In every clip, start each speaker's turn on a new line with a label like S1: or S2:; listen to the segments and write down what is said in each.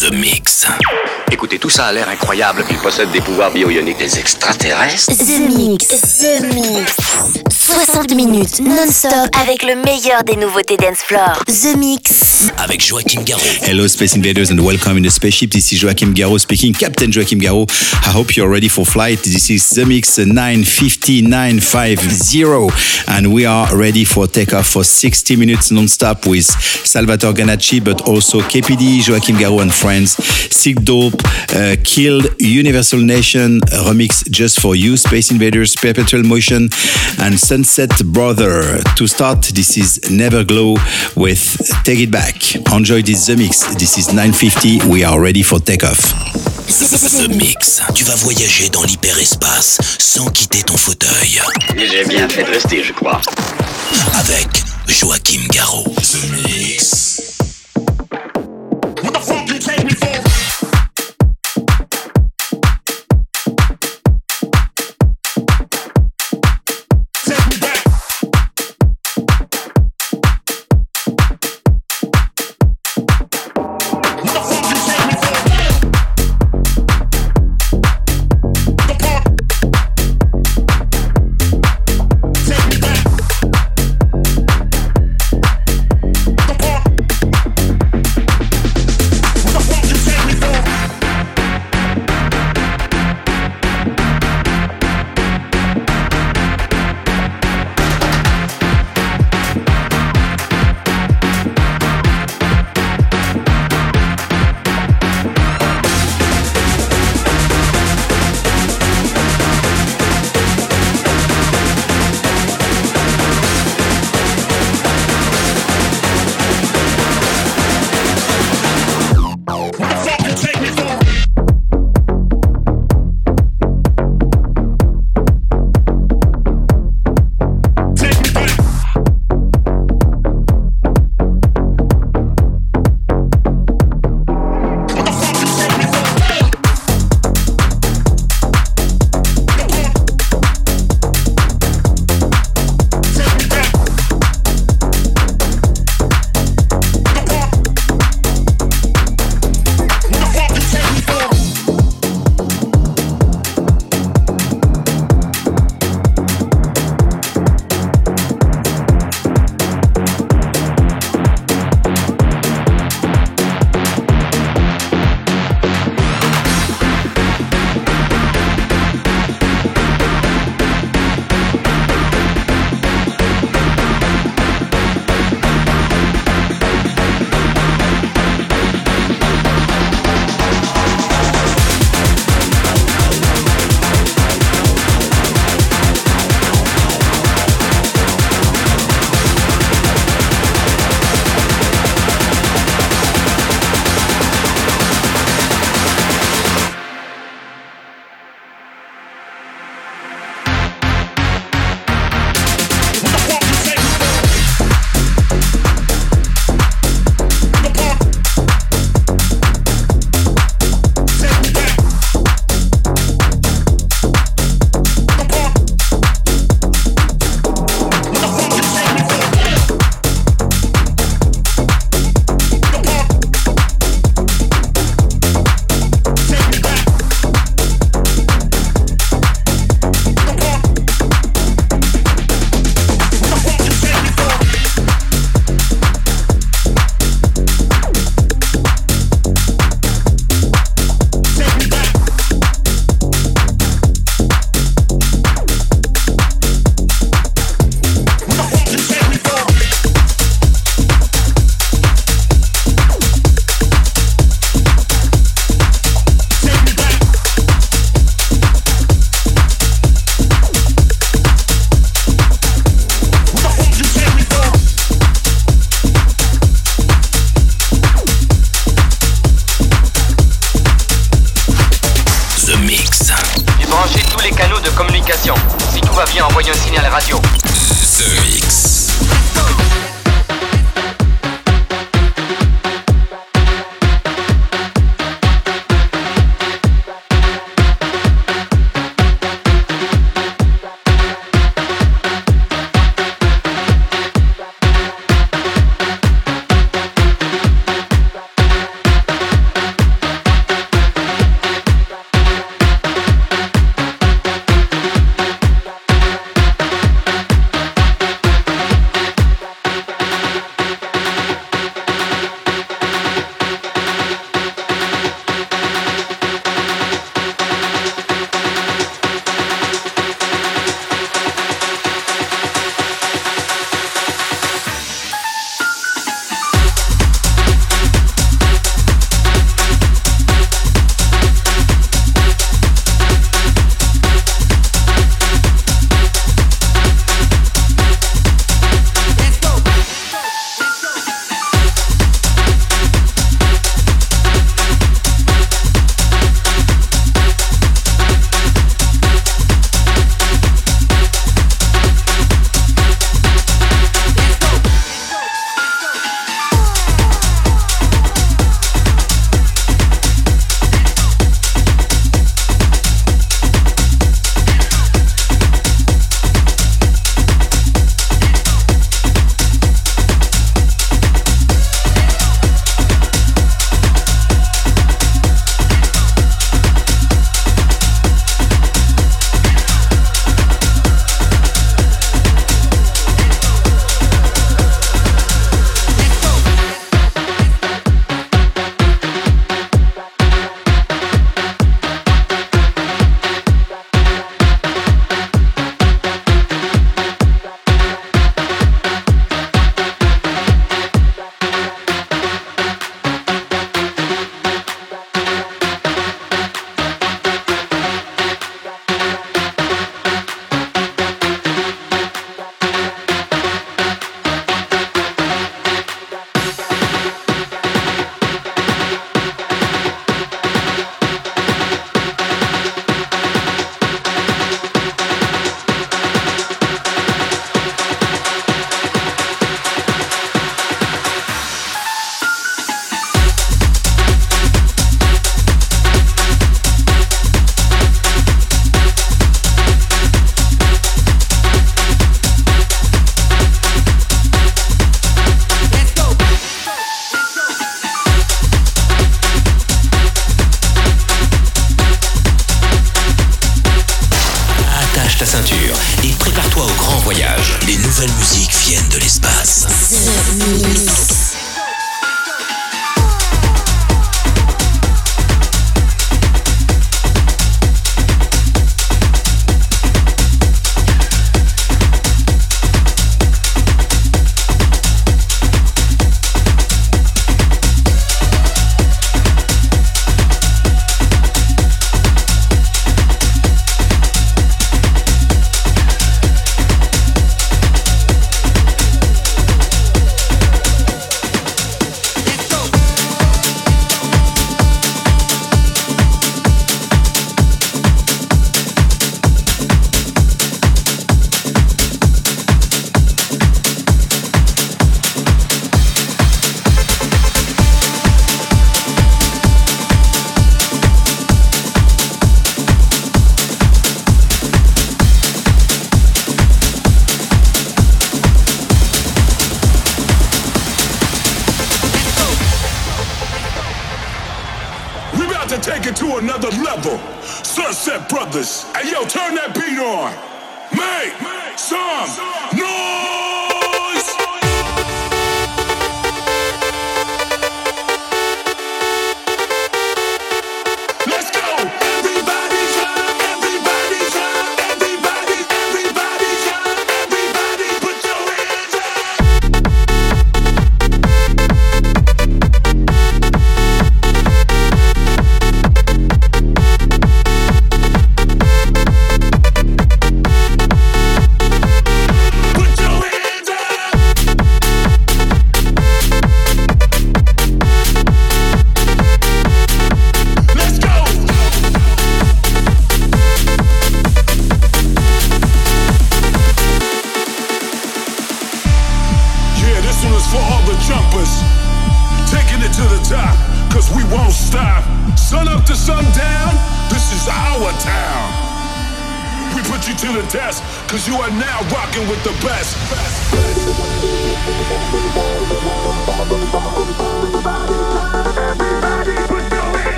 S1: The Mix.
S2: Écoutez, tout ça a l'air incroyable. Il possède des pouvoirs bio-ioniques.
S3: Des extraterrestres
S4: The Mix, The Mix. 60 minutes non-stop avec le meilleur des nouveautés dance floor. The Mix.
S1: Avec Joachim.
S5: Hello, Space Invaders, and welcome in the spaceship. This is Joachim Garraud speaking, Captain Joachim Garraud. I hope you're ready for flight. This is The Mix 950950, and we are ready for takeoff for 60 minutes non-stop with Salvatore Ganacci, but also KPD, Joachim Garraud, and friends. Sikdope, uh, Keeld, Universal Nation, remix just for you, Space Invaders, Perpetual Motion, and Sunset Brother. To start, this is NEVERGLOW with Take It Back. Enjoy this The Mix. This is 950. We are ready for takeoff.
S1: The Mix. Tu vas voyager dans l'hyperespace sans quitter ton fauteuil.
S2: J'ai bien fait de rester, je crois.
S1: Avec Joachim Garraud. The Mix.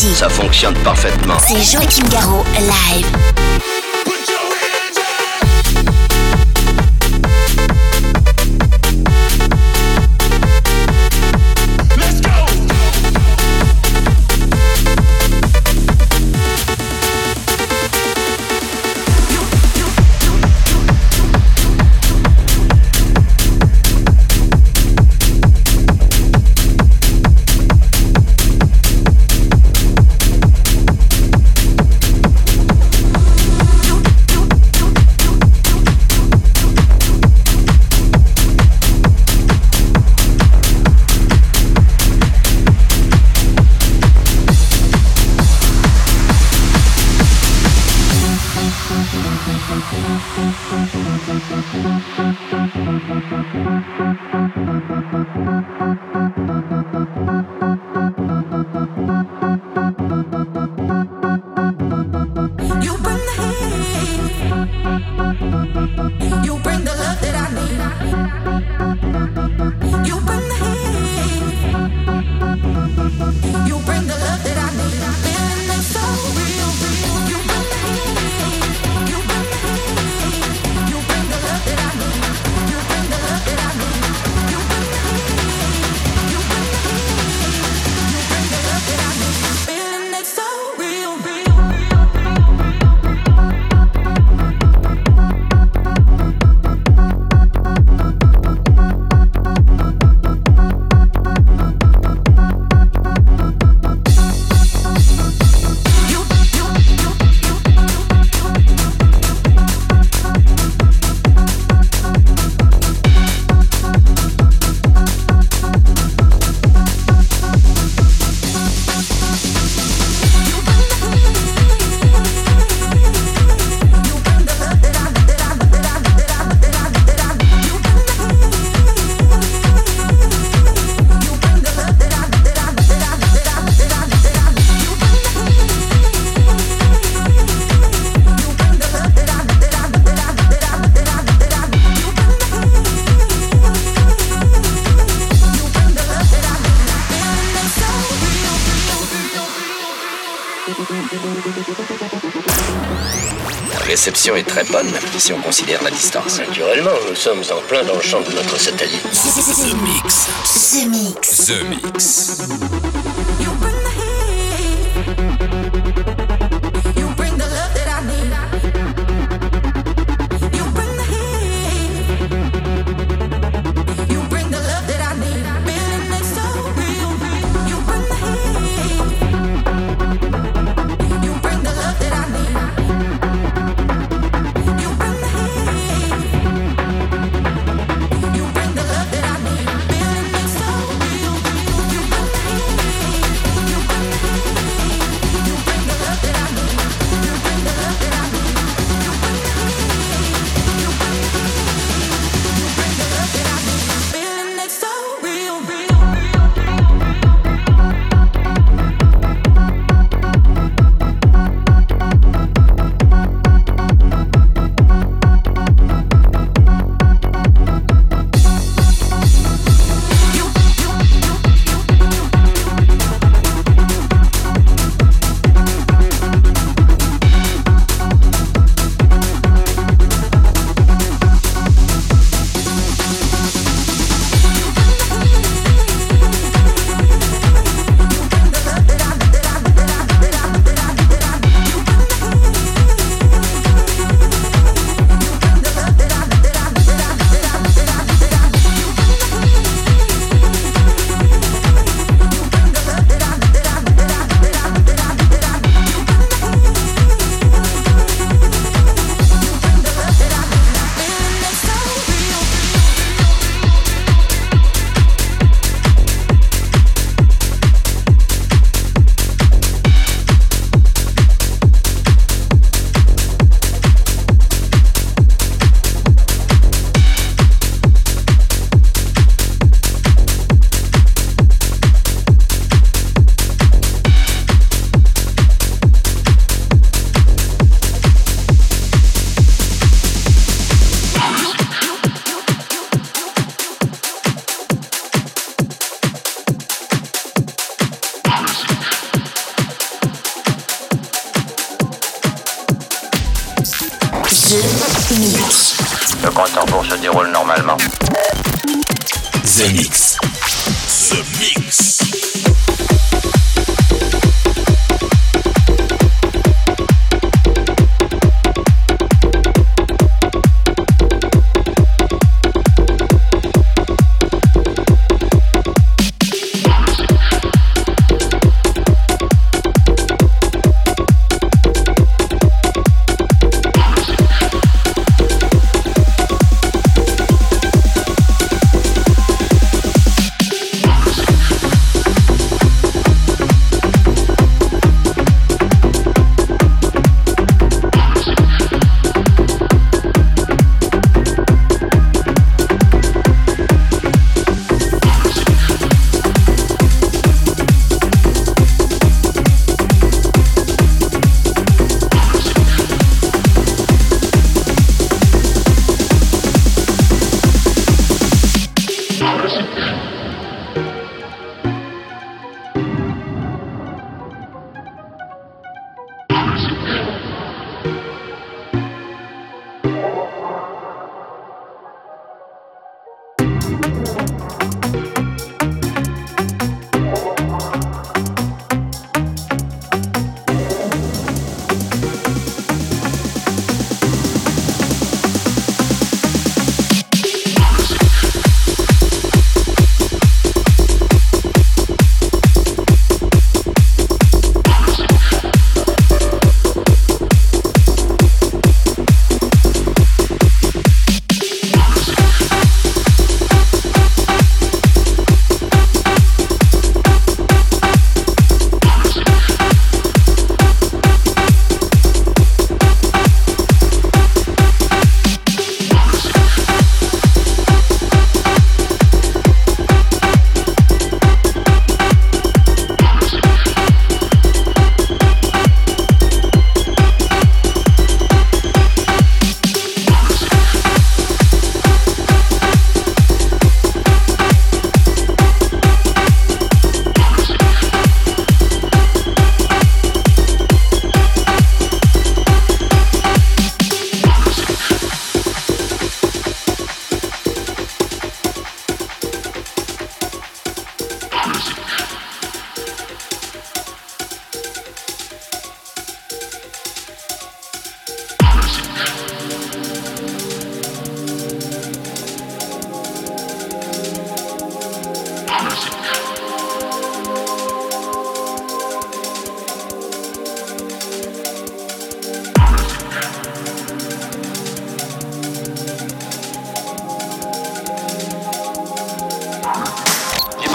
S2: Ça fonctionne parfaitement.
S4: C'est Joachim Garraud, live.
S3: La
S2: réception est très bonne, si on considère la distance.
S6: Naturellement, nous sommes en plein dans le champ de notre satellite.
S1: The Mix.
S4: The Mix.
S1: The Mix.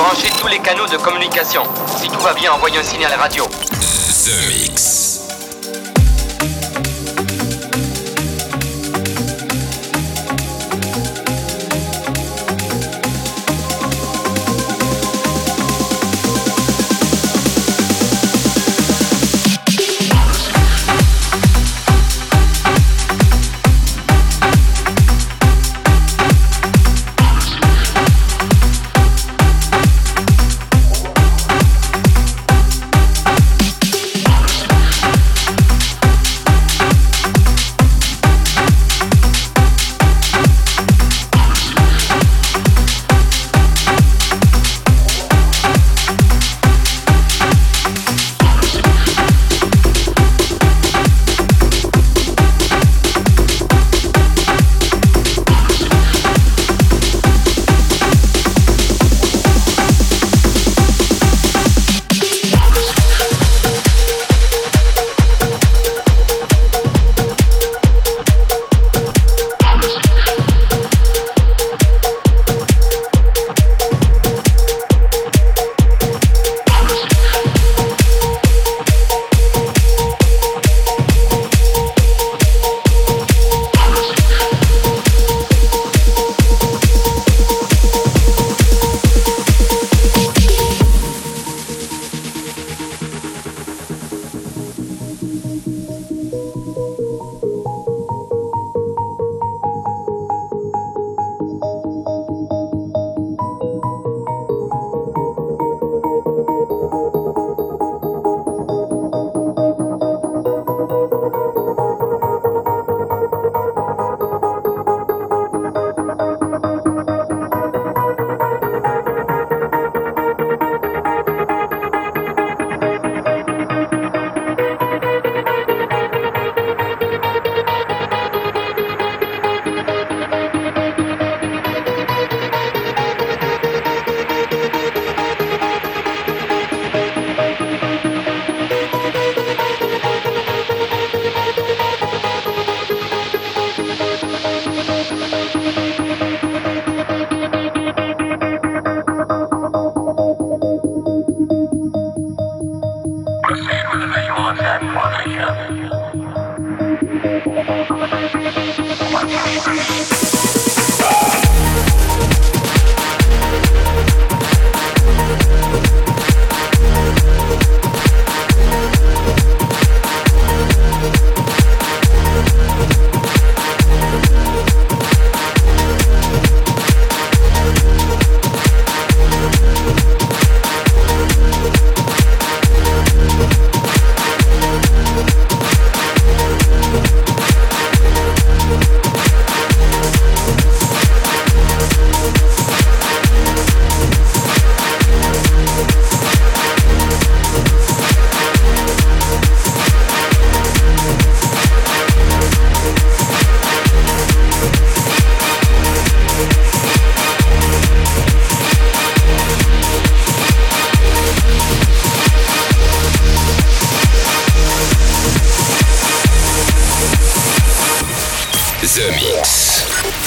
S7: Branchez tous les canaux de communication. Si tout va bien, envoyez un signal radio.
S1: The Mix.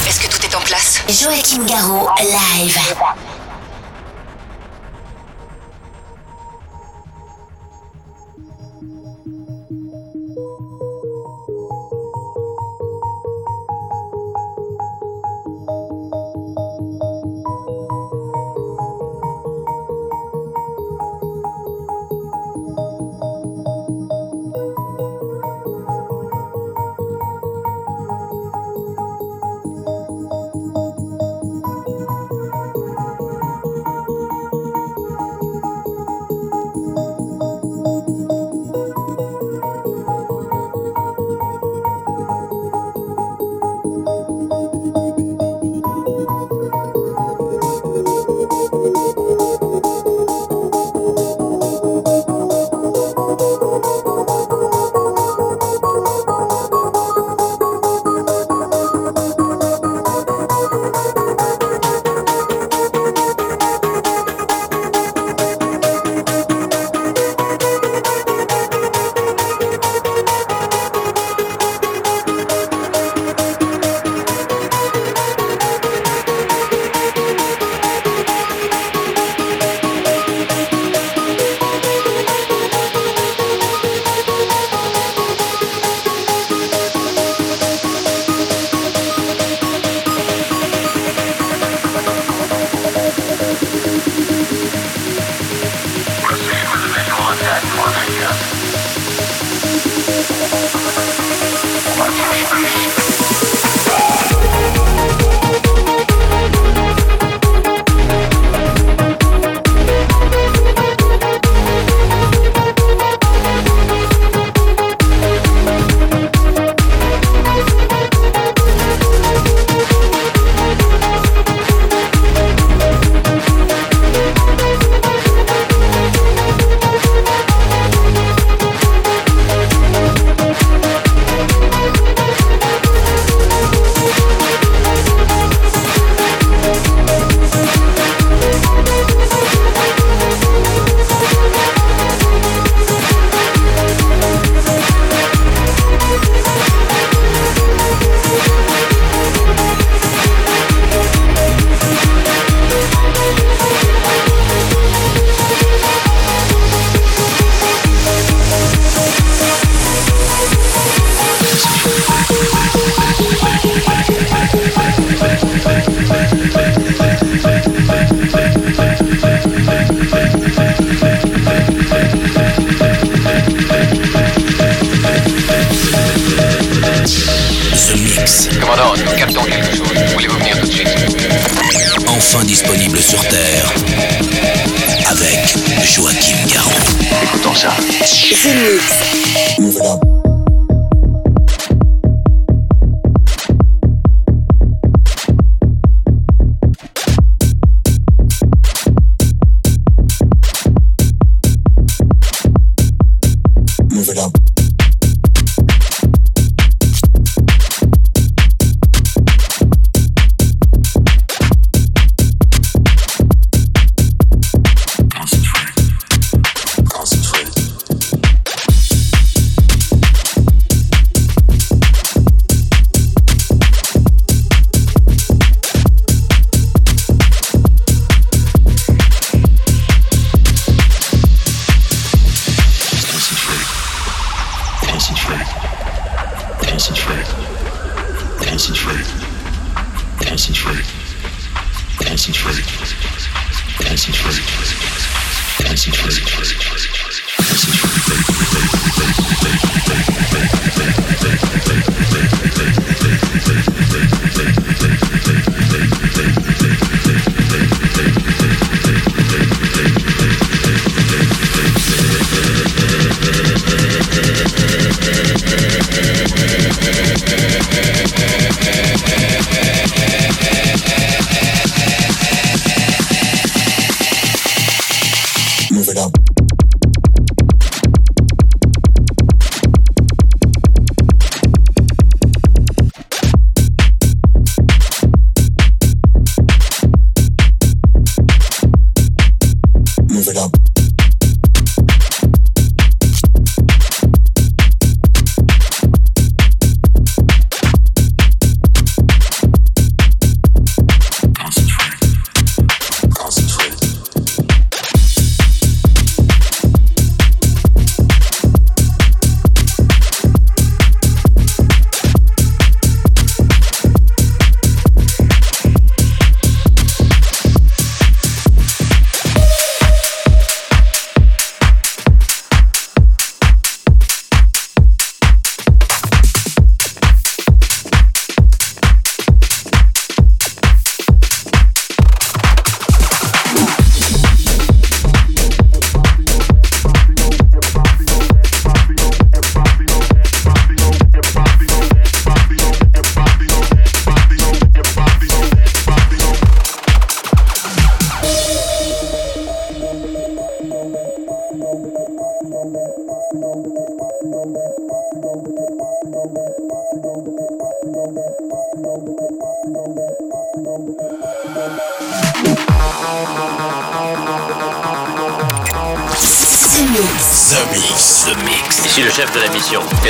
S8: Est-ce que tout est en place?
S4: Joachim Garraud, live.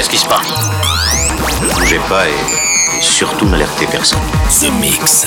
S2: ce qui se passe. Bougez pas et, et surtout n'alertez personne.
S9: The Mix.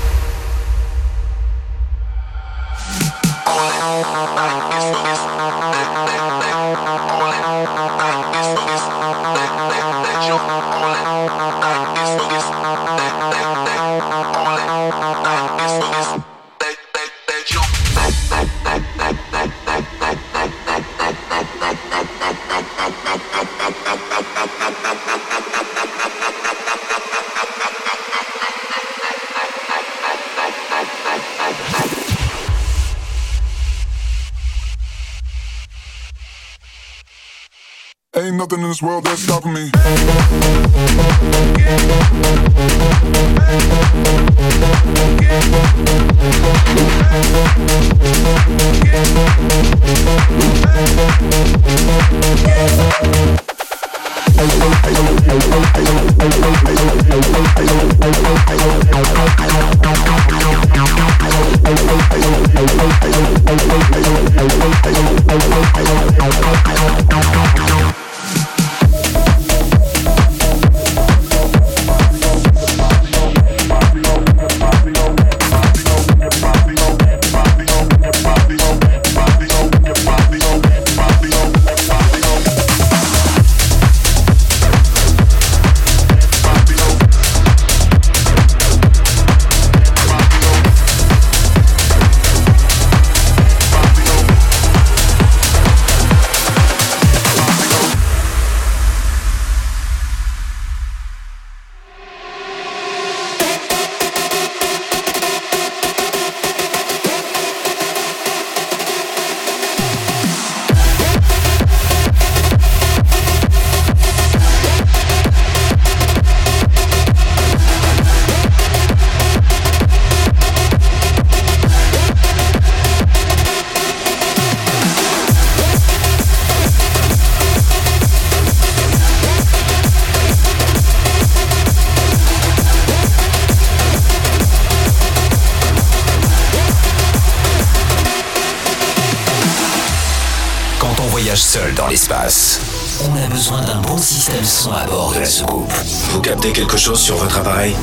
S4: chose sur votre appareil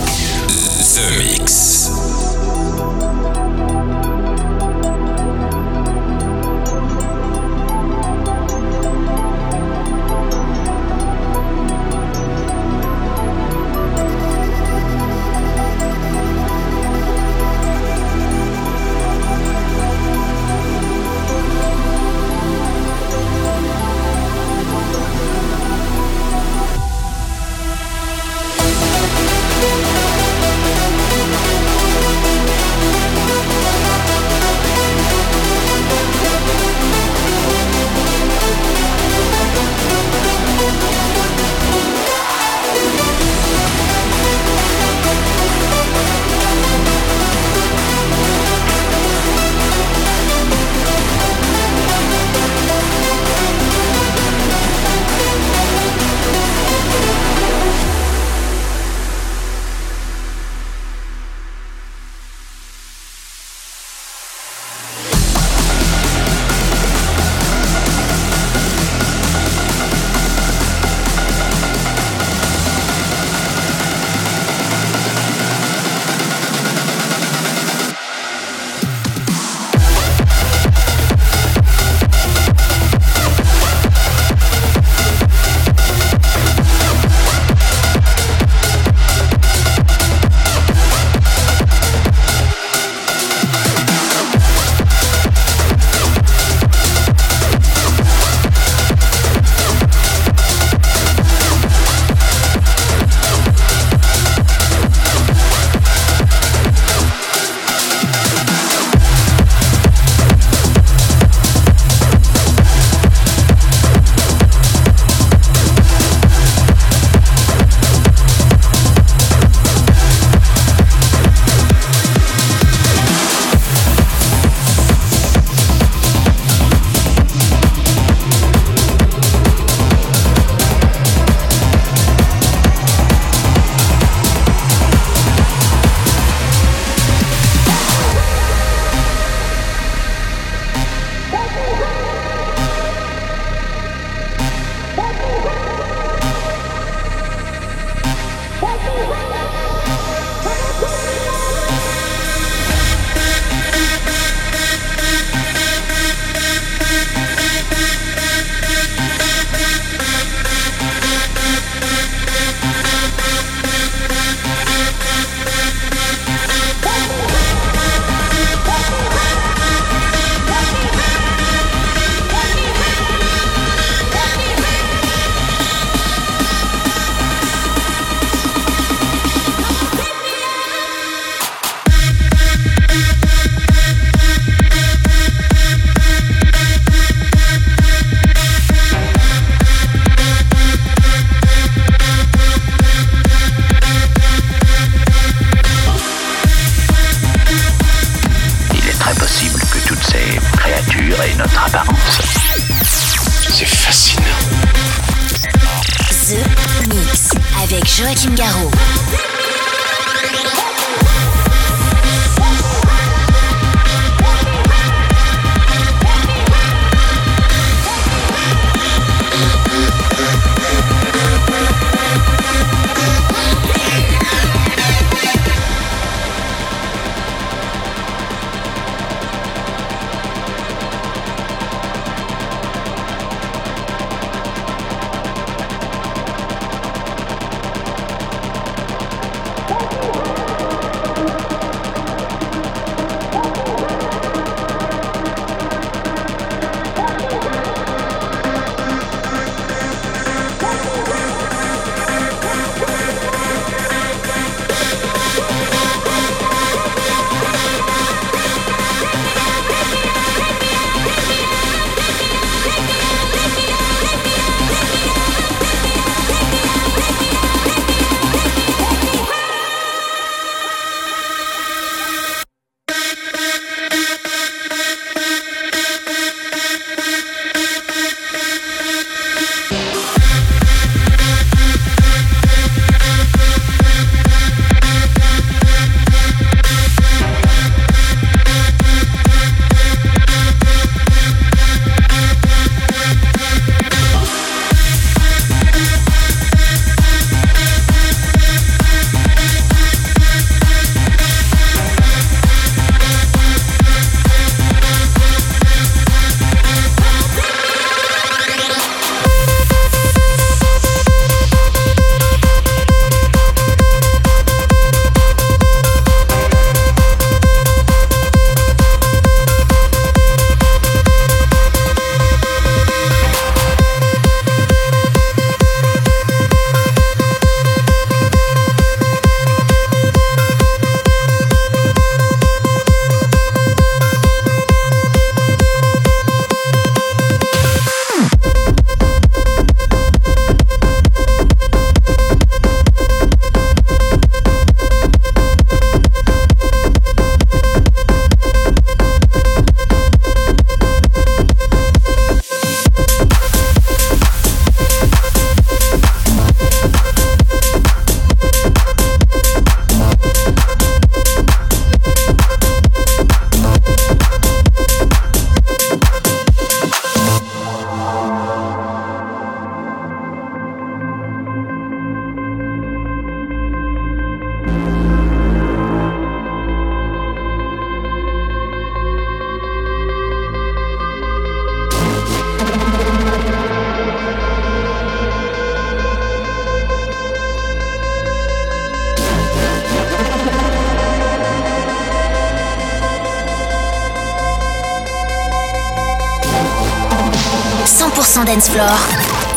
S4: dance floor.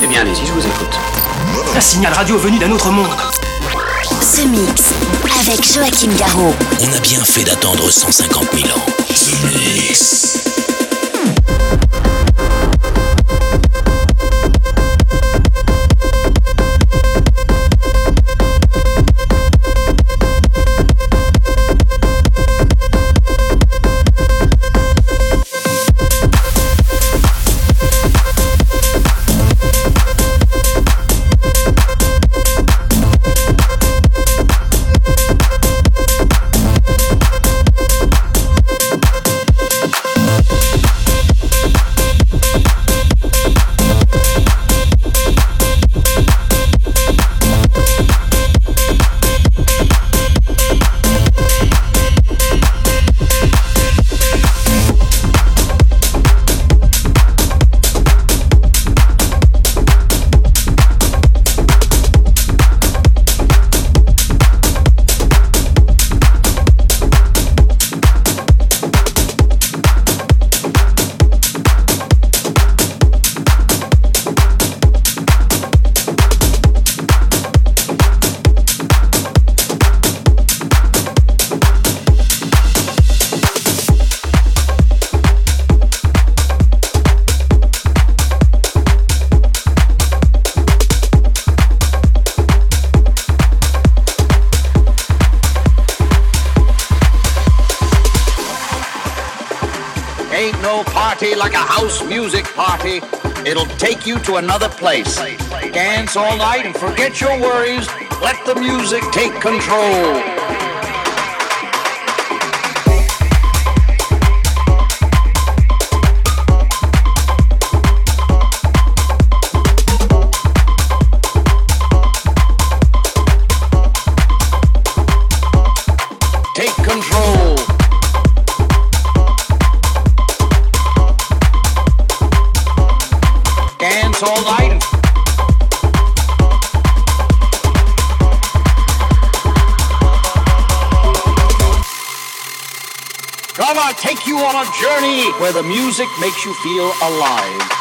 S6: Eh bien, allez-y, je vous écoute.
S10: Un signal radio venu d'un autre monde.
S4: The Mix avec Joachim Garraud.
S1: On a bien fait d'attendre 150 000 ans. The Mix.
S11: Take you to another place. Dance all night and forget your worries. Let the music take control. Where the music makes you feel alive.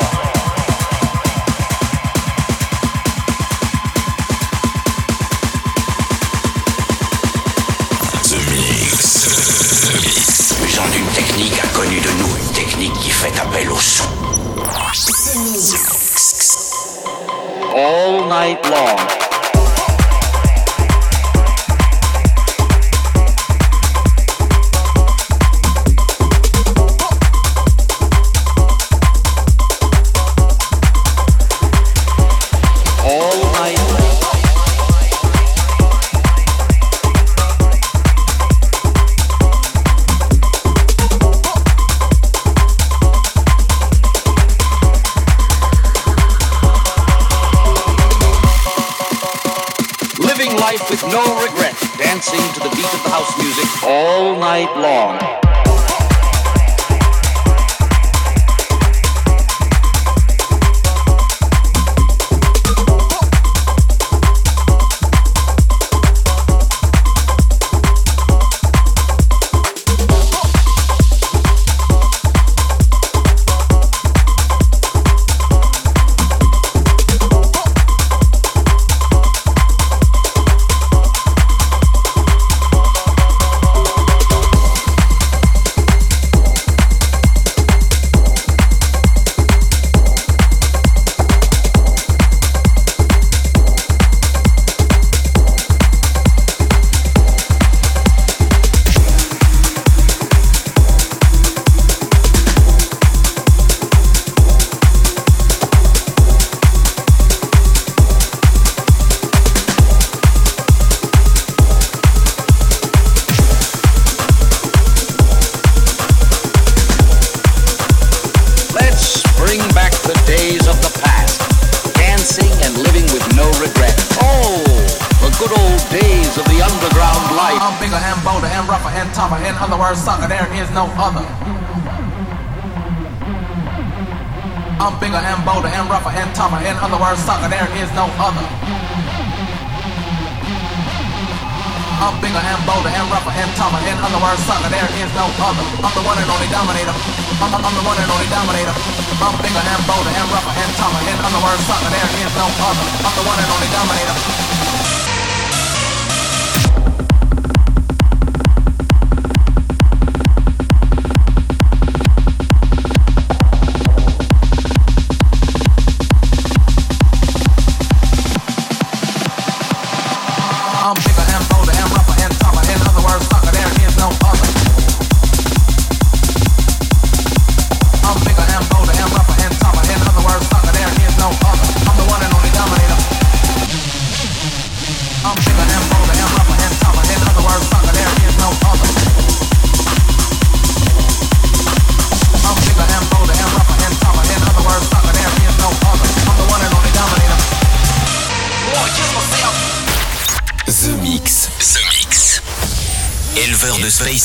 S6: Technique inconnue de nous, une technique qui fait appel au son.
S11: All night long. To the beat of the house music all night long.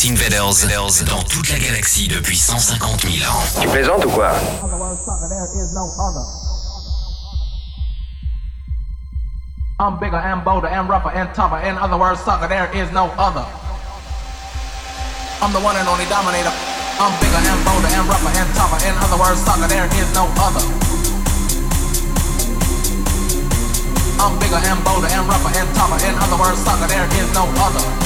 S1: King Vaders dans toute la galaxie depuis 150 000 ans.
S2: Tu plaisantes ou quoi?
S12: I'm bigger and bolder and rougher and tougher. In other words, sucker, there is no other. I'm the one and only dominator. I'm bigger and bolder and rougher and tougher. Other. Bigger and and other words, sucker, there is no other.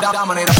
S13: dominate.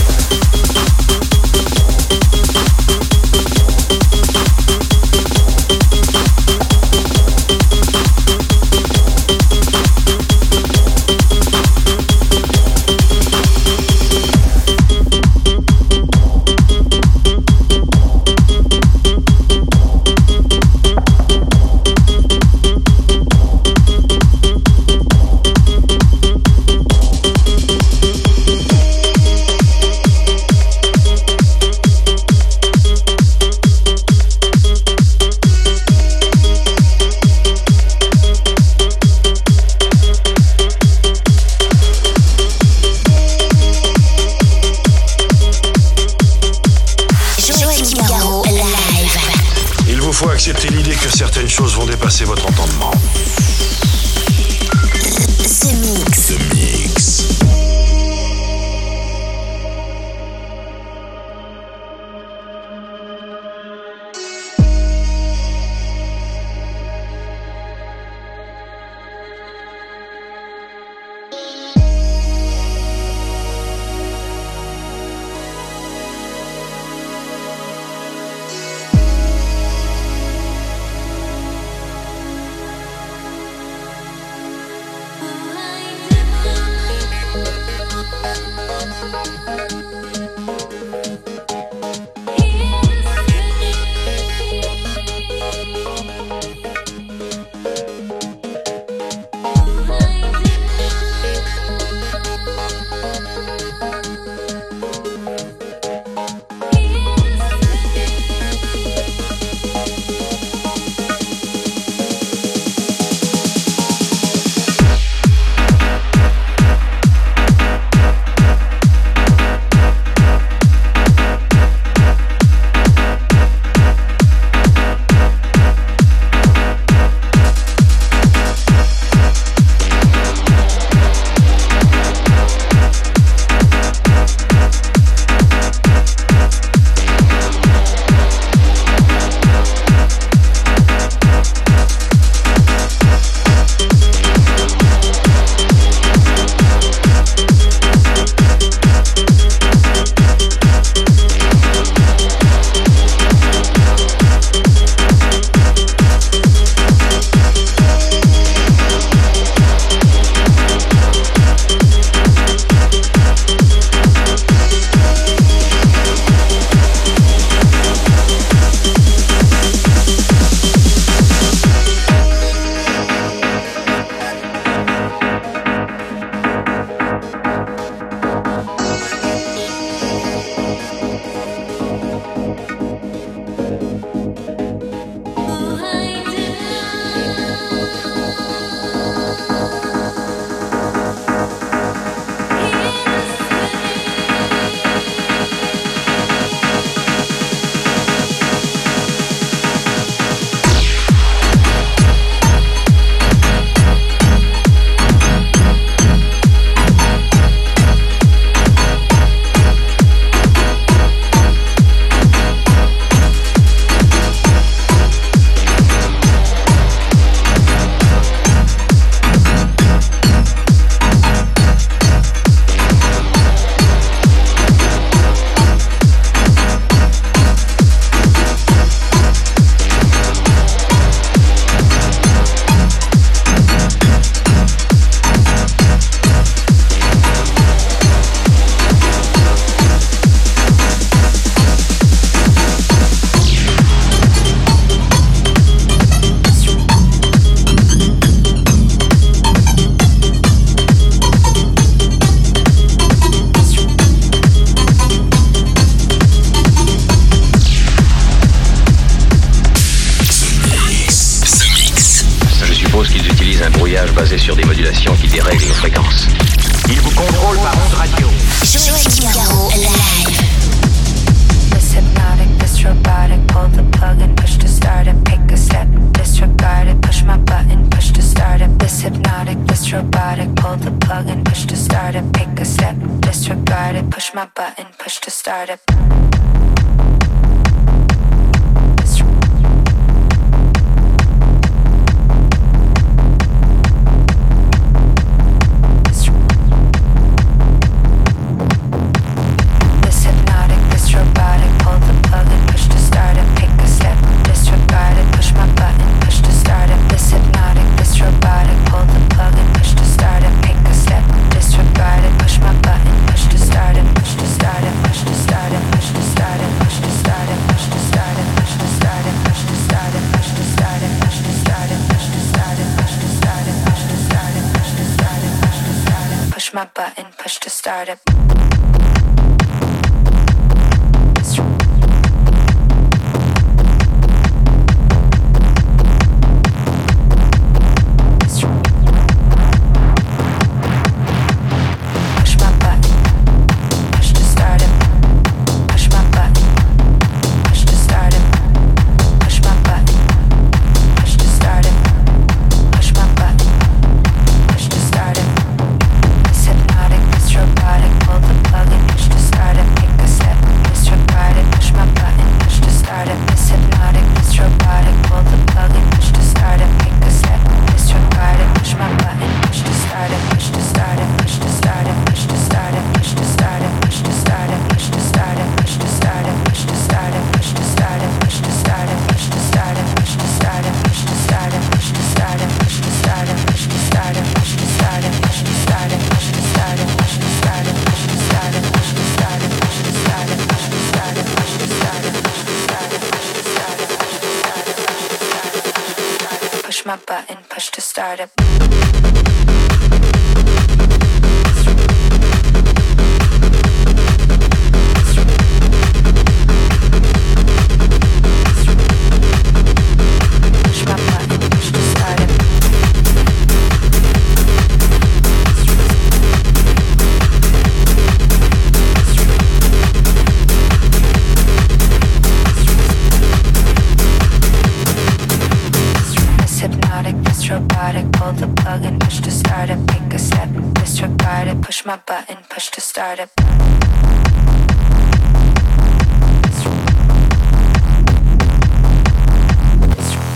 S13: push my button, push to start up.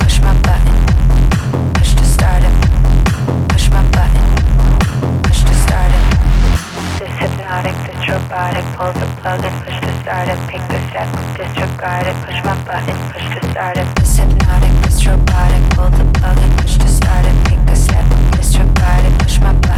S13: Push my button, push to start up. Push my button, push to start it. This hypnotic, this robotic, pull the plug and push to start up. Pick the step, disregard it, push my button, push to start up. This hypnotic, this robotic, pull the plug and push to start it. Pick the step, this robotic, push my button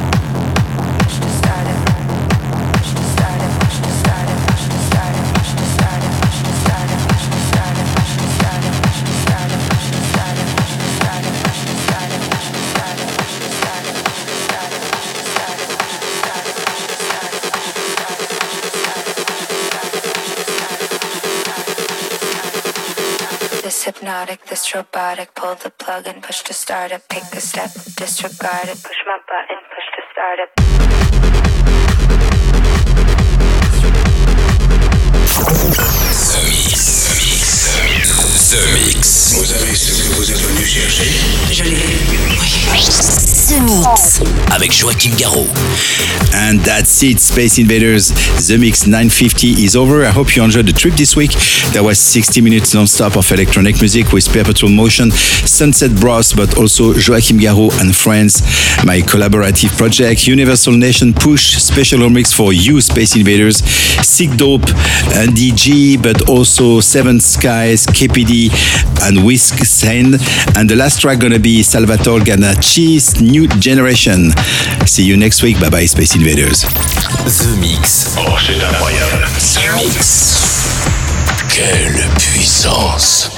S13: hypnotic, this robotic. Pull the plug and push to start it. Pick a step, disregard it. Push my button, push to start it.
S1: The Mix.
S8: Vous avez ce que vous êtes venu chercher
S10: Je l'ai.
S4: The Mix.
S1: Avec Joachim Garraud.
S5: And that's it, Space Invaders. The Mix 950 is over. I hope you enjoyed the trip this week. There was 60 minutes non-stop of electronic music with Perpetual Motion, Sunset Bros, but also Joachim Garraud and Friends, my collaborative project, Universal Nation Push, special remix for you, Space Invaders, Sikdope, and DG, but also Seven Skies, KPD, and Whisk Sen. And the last track gonna be Salvatore Ganacci's New Generation. See you next week. Bye bye, Space Invaders.
S1: The Mix.
S8: Oh, c'est incroyable.
S1: The Mix. Quelle puissance.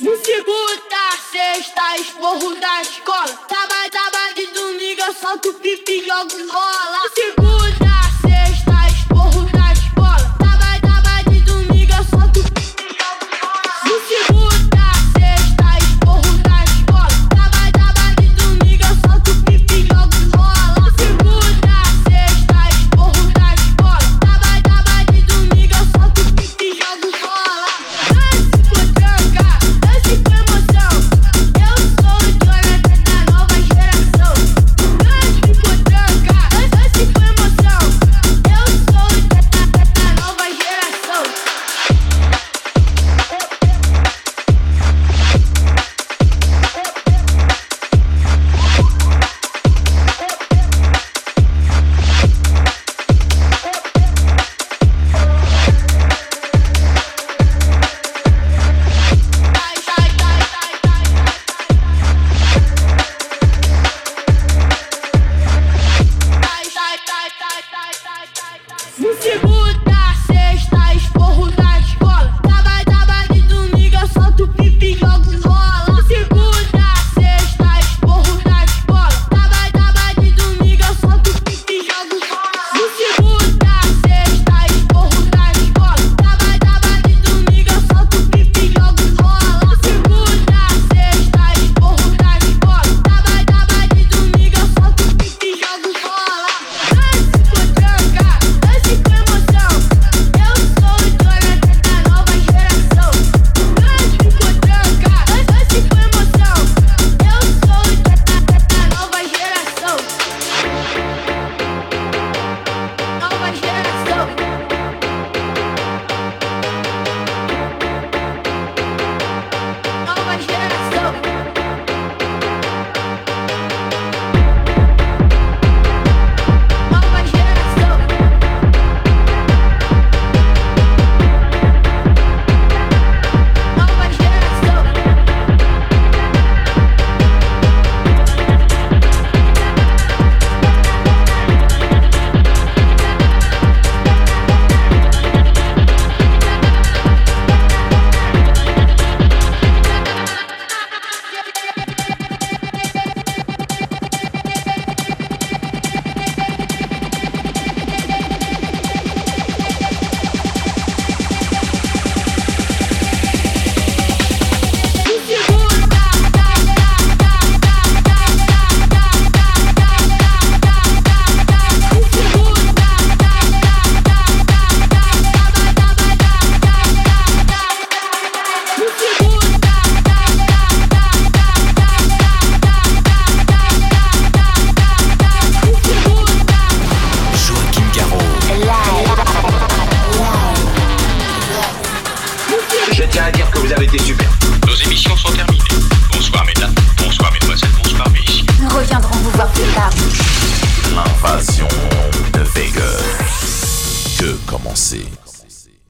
S14: No segunda, sexta, esporro da escola. Tava, tava de domingo, eu solto pipi e jogo rola. No segunda.